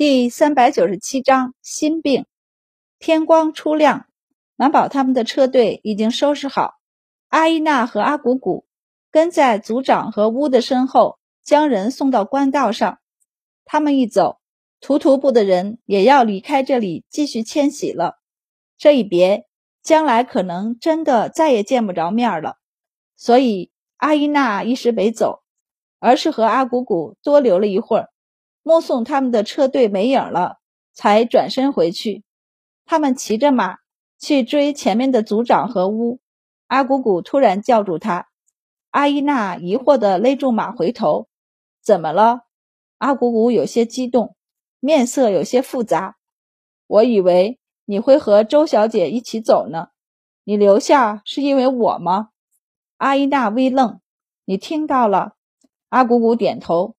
第三百九十七章心病。天光初亮，满宝他们的车队已经收拾好。阿依娜和阿古古跟在族长和乌的身后，将人送到官道上。他们一走，图图部的人也要离开这里，继续迁徙了。这一别，将来可能真的再也见不着面了。所以阿依娜一时没走，而是和阿古古多留了一会儿。目送他们的车队没影了，才转身回去。他们骑着马去追前面的族长和乌。阿古古突然叫住他，阿依娜疑惑地勒住马，回头：“怎么了？”阿古古有些激动，面色有些复杂。我以为你会和周小姐一起走呢，你留下是因为我吗？阿依娜微愣：“你听到了？”阿古古点头。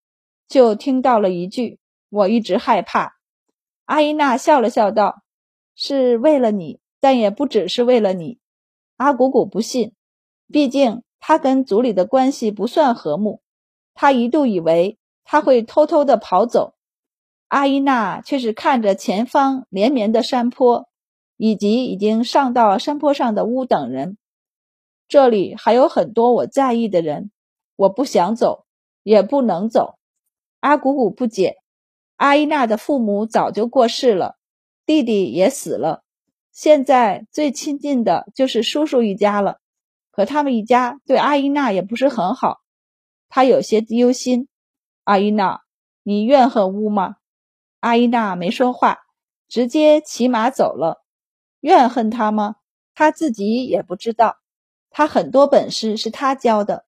就听到了一句：“我一直害怕。”阿依娜笑了笑道：“是为了你，但也不只是为了你。”阿古古不信，毕竟他跟族里的关系不算和睦。他一度以为他会偷偷的跑走。阿依娜却是看着前方连绵的山坡，以及已经上到山坡上的乌等人。这里还有很多我在意的人，我不想走，也不能走。阿古古不解，阿依娜的父母早就过世了，弟弟也死了，现在最亲近的就是叔叔一家了。可他们一家对阿依娜也不是很好，他有些忧心。阿依娜，你怨恨乌吗？阿依娜没说话，直接骑马走了。怨恨他吗？他自己也不知道。他很多本事是他教的，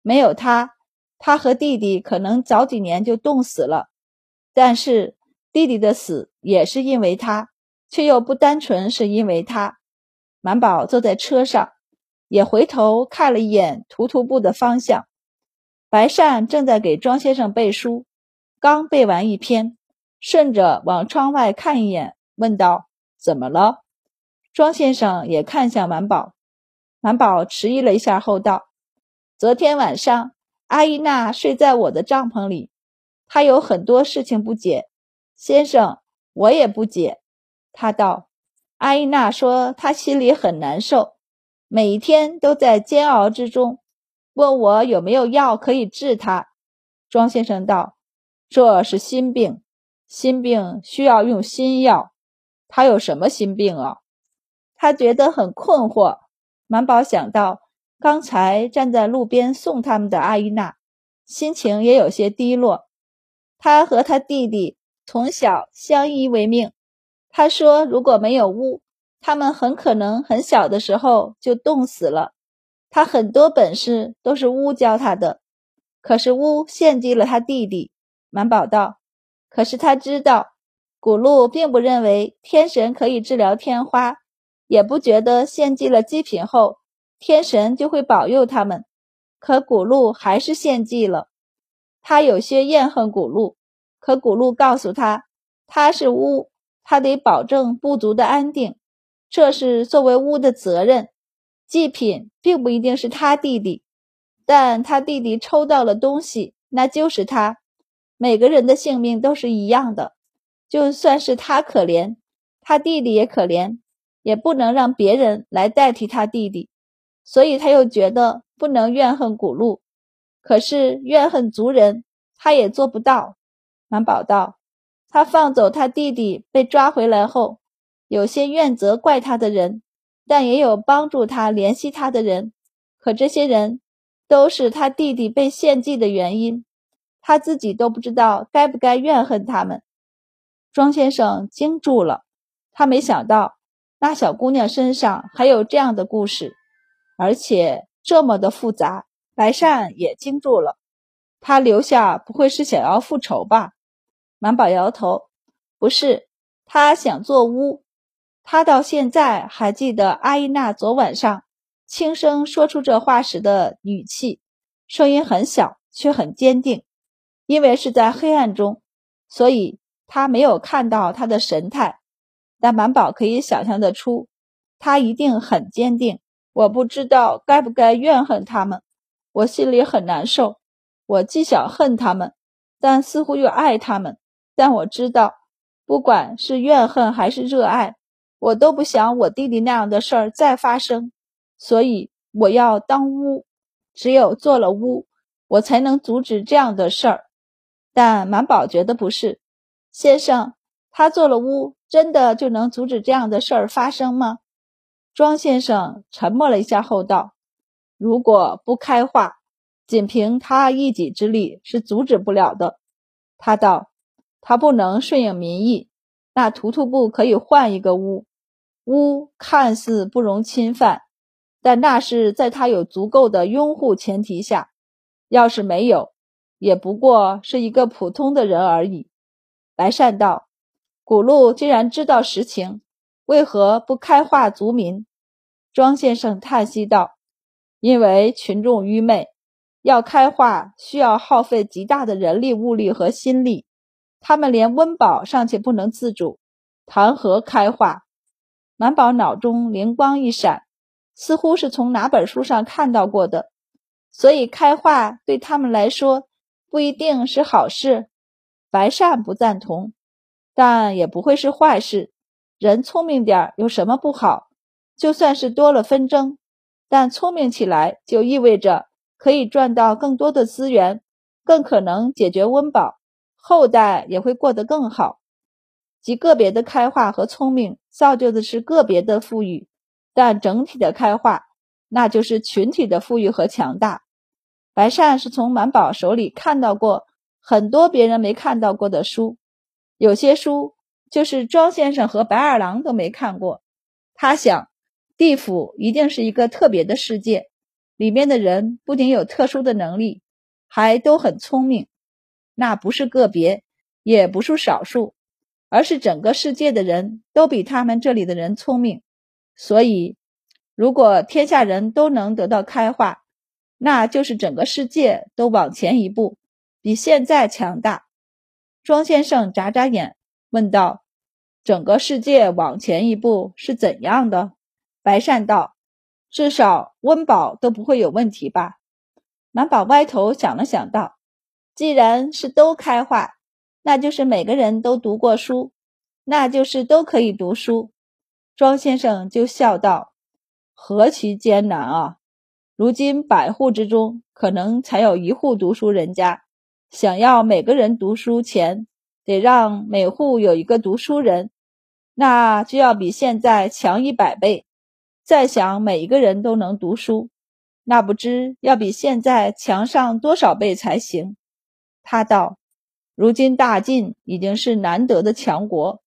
没有他。他和弟弟可能早几年就冻死了，但是弟弟的死也是因为他，却又不单纯是因为他。满宝坐在车上，也回头看了一眼图图部的方向。白善正在给庄先生背书，刚背完一篇，顺着往窗外看一眼，问道：“怎么了？”庄先生也看向满宝，满宝迟疑了一下后道：“昨天晚上。”阿依娜睡在我的帐篷里，她有很多事情不解。先生，我也不解。他道：“阿依娜说她心里很难受，每一天都在煎熬之中，问我有没有药可以治她。”庄先生道：“这是心病，心病需要用心药。她有什么心病啊？”他觉得很困惑。满宝想到。刚才站在路边送他们的阿依娜，心情也有些低落。他和他弟弟从小相依为命。他说，如果没有巫，他们很可能很小的时候就冻死了。他很多本事都是巫教他的，可是巫献祭了他弟弟。满宝道：“可是他知道，古路并不认为天神可以治疗天花，也不觉得献祭了祭品后。”天神就会保佑他们，可古路还是献祭了。他有些怨恨古路，可古路告诉他，他是巫，他得保证部族的安定，这是作为巫的责任。祭品并不一定是他弟弟，但他弟弟抽到了东西，那就是他。每个人的性命都是一样的，就算是他可怜，他弟弟也可怜，也不能让别人来代替他弟弟。所以他又觉得不能怨恨古路，可是怨恨族人，他也做不到。满宝道：“他放走他弟弟被抓回来后，有些怨责怪他的人，但也有帮助他联系他的人。可这些人都是他弟弟被献祭的原因，他自己都不知道该不该怨恨他们。”庄先生惊住了，他没想到那小姑娘身上还有这样的故事。而且这么的复杂，白善也惊住了。他留下不会是想要复仇吧？满宝摇头，不是，他想做巫。他到现在还记得阿依娜昨晚上轻声说出这话时的语气，声音很小，却很坚定。因为是在黑暗中，所以他没有看到他的神态，但满宝可以想象得出，他一定很坚定。我不知道该不该怨恨他们，我心里很难受。我既想恨他们，但似乎又爱他们。但我知道不管是怨恨还是热爱，我都不想我弟弟那样的事儿再发生，所以我要当巫。只有做了巫，我才能阻止这样的事儿。但满宝觉得不是，先生，他做了巫，真的就能阻止这样的事儿发生吗？庄先生沉默了一下后道：“如果不开化，仅凭他一己之力是阻止不了的。”他道：“他不能顺应民意，那图图部可以换一个屋。屋看似不容侵犯。”但那是在他有足够的拥护前提下，要是没有，也不过是一个普通的人而已。白善道：“古路既然知道实情，为何不开化族民？”庄先生叹息道：“因为群众愚昧，要开化需要耗费极大的人力、物力和心力，他们连温饱尚且不能自主，谈何开化？”满宝脑中灵光一闪。似乎是从哪本书上看到过的，所以开化对他们来说不一定是好事。白善不赞同，但也不会是坏事。人聪明点有什么不好？就算是多了纷争，但聪明起来就意味着可以赚到更多的资源，更可能解决温饱，后代也会过得更好。极个别的开化和聪明造就的是个别的富裕。但整体的开化，那就是群体的富裕和强大。白善是从满宝手里看到过很多别人没看到过的书，有些书就是庄先生和白二郎都没看过。他想，地府一定是一个特别的世界，里面的人不仅有特殊的能力，还都很聪明。那不是个别，也不是少数，而是整个世界的人都比他们这里的人聪明。所以，如果天下人都能得到开化，那就是整个世界都往前一步，比现在强大。庄先生眨眨眼，问道：“整个世界往前一步是怎样的？”白善道：“至少温饱都不会有问题吧？”满宝歪头想了想，道：“既然是都开化，那就是每个人都读过书，那就是都可以读书。”庄先生就笑道：“何其艰难啊！如今百户之中，可能才有一户读书人家。想要每个人读书前，得让每户有一个读书人，那就要比现在强一百倍。再想每一个人都能读书，那不知要比现在强上多少倍才行。”他道：“如今大晋已经是难得的强国。”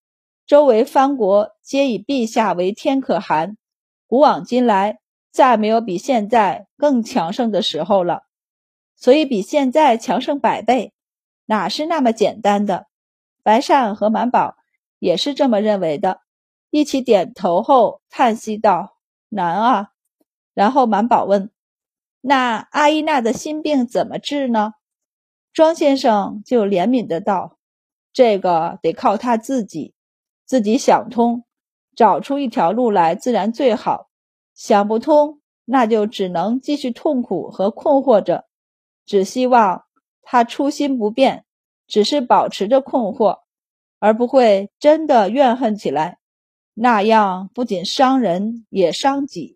周围藩国皆以陛下为天可汗，古往今来再没有比现在更强盛的时候了。所以比现在强盛百倍，哪是那么简单的？白善和满宝也是这么认为的，一起点头后叹息道：“难啊。”然后满宝问：“那阿依娜的心病怎么治呢？”庄先生就怜悯的道：“这个得靠他自己。”自己想通，找出一条路来，自然最好；想不通，那就只能继续痛苦和困惑着。只希望他初心不变，只是保持着困惑，而不会真的怨恨起来，那样不仅伤人，也伤己。